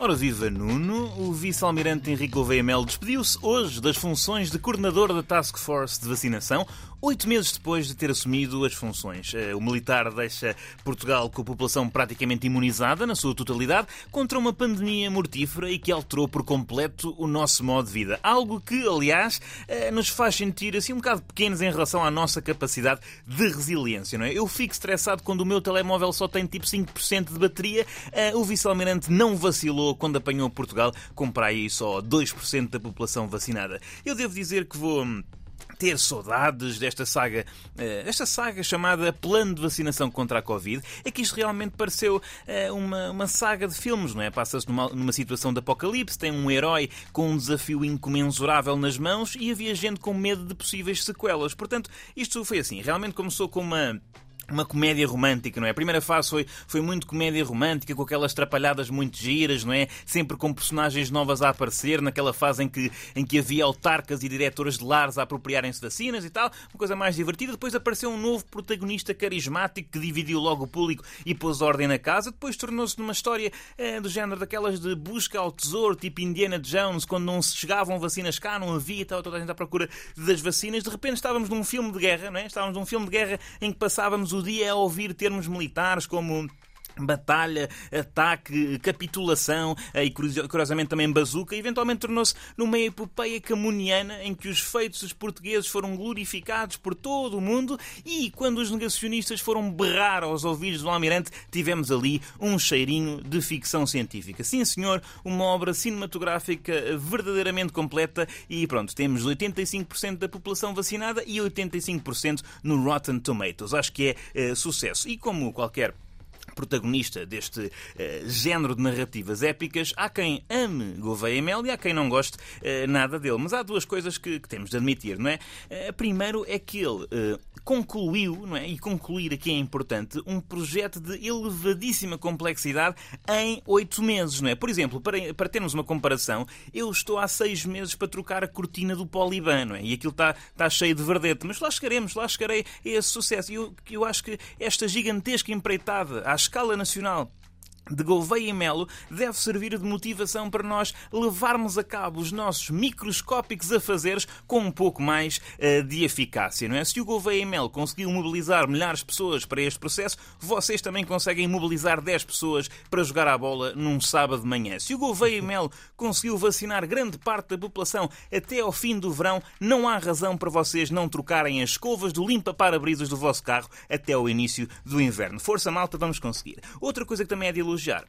Ora viva Nuno, o vice-almirante Henrique Gouveia Melo despediu-se hoje das funções de coordenador da Task Force de Vacinação, oito meses depois de ter assumido as funções. Eh, o militar deixa Portugal com a população praticamente imunizada, na sua totalidade, contra uma pandemia mortífera e que alterou por completo o nosso modo de vida. Algo que, aliás, eh, nos faz sentir assim um bocado pequenos em relação à nossa capacidade de resiliência, não é? Eu fico estressado quando o meu telemóvel só tem tipo 5% de bateria, eh, o vice-almirante não vacilou quando apanhou Portugal, com para aí só 2% da população vacinada. Eu devo dizer que vou hum, ter saudades desta saga, eh, esta saga chamada Plano de Vacinação contra a Covid, é que isto realmente pareceu eh, uma, uma saga de filmes, não é? Passa-se numa, numa situação de apocalipse, tem um herói com um desafio incomensurável nas mãos e havia gente com medo de possíveis sequelas. Portanto, isto foi assim, realmente começou com uma uma comédia romântica, não é? A primeira fase foi, foi muito comédia romântica, com aquelas trapalhadas muito giras, não é? Sempre com personagens novas a aparecer, naquela fase em que, em que havia autarcas e diretoras de lares a apropriarem-se de vacinas e tal, uma coisa mais divertida. Depois apareceu um novo protagonista carismático que dividiu logo o público e pôs ordem na casa. Depois tornou-se numa história é, do género daquelas de busca ao tesouro, tipo Indiana Jones, quando não se chegavam vacinas cá, não havia e tal, toda a gente à procura das vacinas. De repente estávamos num filme de guerra, não é? Estávamos num filme de guerra em que passávamos o dia a ouvir termos militares como batalha, ataque, capitulação e curiosamente também bazuca, eventualmente tornou-se numa epopeia camuniana em que os feitos dos portugueses foram glorificados por todo o mundo e quando os negacionistas foram berrar aos ouvidos do almirante, tivemos ali um cheirinho de ficção científica. Sim, senhor, uma obra cinematográfica verdadeiramente completa e pronto, temos 85% da população vacinada e 85% no Rotten Tomatoes. Acho que é uh, sucesso. E como qualquer protagonista deste uh, género de narrativas épicas. Há quem ame Gouveia Mel e há quem não goste uh, nada dele. Mas há duas coisas que, que temos de admitir, não é? Uh, primeiro é que ele concluiu, não é? E concluir aqui é importante, um projeto de elevadíssima complexidade em oito meses, não é? Por exemplo, para, para termos uma comparação, eu estou há seis meses para trocar a cortina do Poliban, não é? E aquilo está, está cheio de verdete. Mas lá chegaremos, lá chegarei a esse sucesso. E eu, eu acho que esta gigantesca empreitada, escala nacional de Gouveia e Melo deve servir de motivação para nós levarmos a cabo os nossos microscópicos afazeres com um pouco mais uh, de eficácia, não é? Se o Gouveia e Melo conseguiu mobilizar milhares de pessoas para este processo, vocês também conseguem mobilizar 10 pessoas para jogar a bola num sábado de manhã. Se o Gouveia e Melo conseguiu vacinar grande parte da população até ao fim do verão, não há razão para vocês não trocarem as escovas do limpa-para-brisas do vosso carro até ao início do inverno. Força malta, vamos conseguir. Outra coisa que também é de elogiar elogiar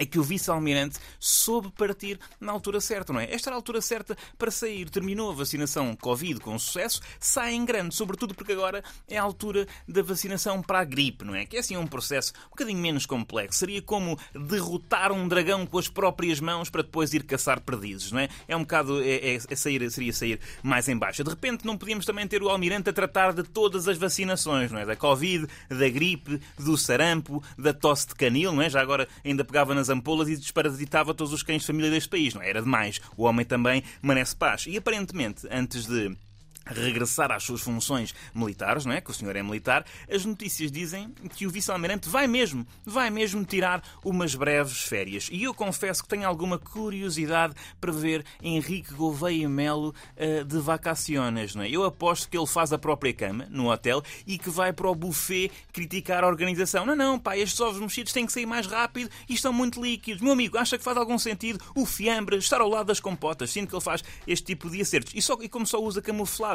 é que o vice-almirante soube partir na altura certa, não é? Esta era a altura certa para sair. Terminou a vacinação Covid com sucesso, sai em grande, sobretudo porque agora é a altura da vacinação para a gripe, não é? Que é assim um processo um bocadinho menos complexo. Seria como derrotar um dragão com as próprias mãos para depois ir caçar perdizes, não é? É um bocado. É, é, é sair, seria sair mais em baixa. De repente não podíamos também ter o almirante a tratar de todas as vacinações, não é? Da Covid, da gripe, do sarampo, da tosse de canil, não é? Já agora ainda pegava nas ampolas e desparasitava todos os cães de família deste país. Não é? era demais. O homem também merece paz. E aparentemente, antes de regressar às suas funções militares, não é? Que o senhor é militar, as notícias dizem que o vice-almirante vai mesmo, vai mesmo tirar umas breves férias. E eu confesso que tenho alguma curiosidade para ver Henrique Gouveia Melo uh, de vacaciones, não é? Eu aposto que ele faz a própria cama no hotel e que vai para o buffet criticar a organização. Não, não, pá, estes ovos mexidos têm que sair mais rápido e estão muito líquidos. Meu amigo, acha que faz algum sentido o fiambre estar ao lado das compotas? Sinto que ele faz este tipo de acertos. E, só, e como só usa camuflado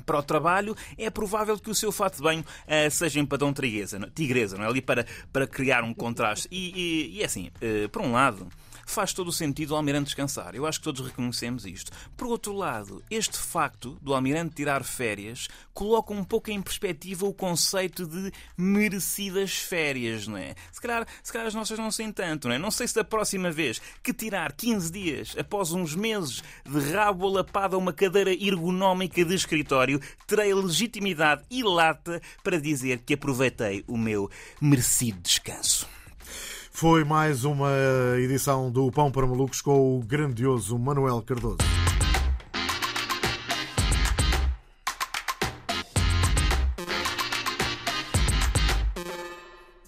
para o trabalho, é provável que o seu fato de banho uh, seja em padrão tigresa, tigresa, não é? Ali para, para criar um contraste. E, e, e é assim, uh, por um lado, faz todo o sentido o Almirante descansar. Eu acho que todos reconhecemos isto. Por outro lado, este facto do Almirante tirar férias coloca um pouco em perspectiva o conceito de merecidas férias, não é? Se calhar, se calhar as nossas não sentem tanto, não é? Não sei se da próxima vez que tirar 15 dias após uns meses de rabo alapado a uma cadeira ergonómica de escritório, terei legitimidade e lata para dizer que aproveitei o meu merecido descanso. Foi mais uma edição do Pão para Malucos com o grandioso Manuel Cardoso.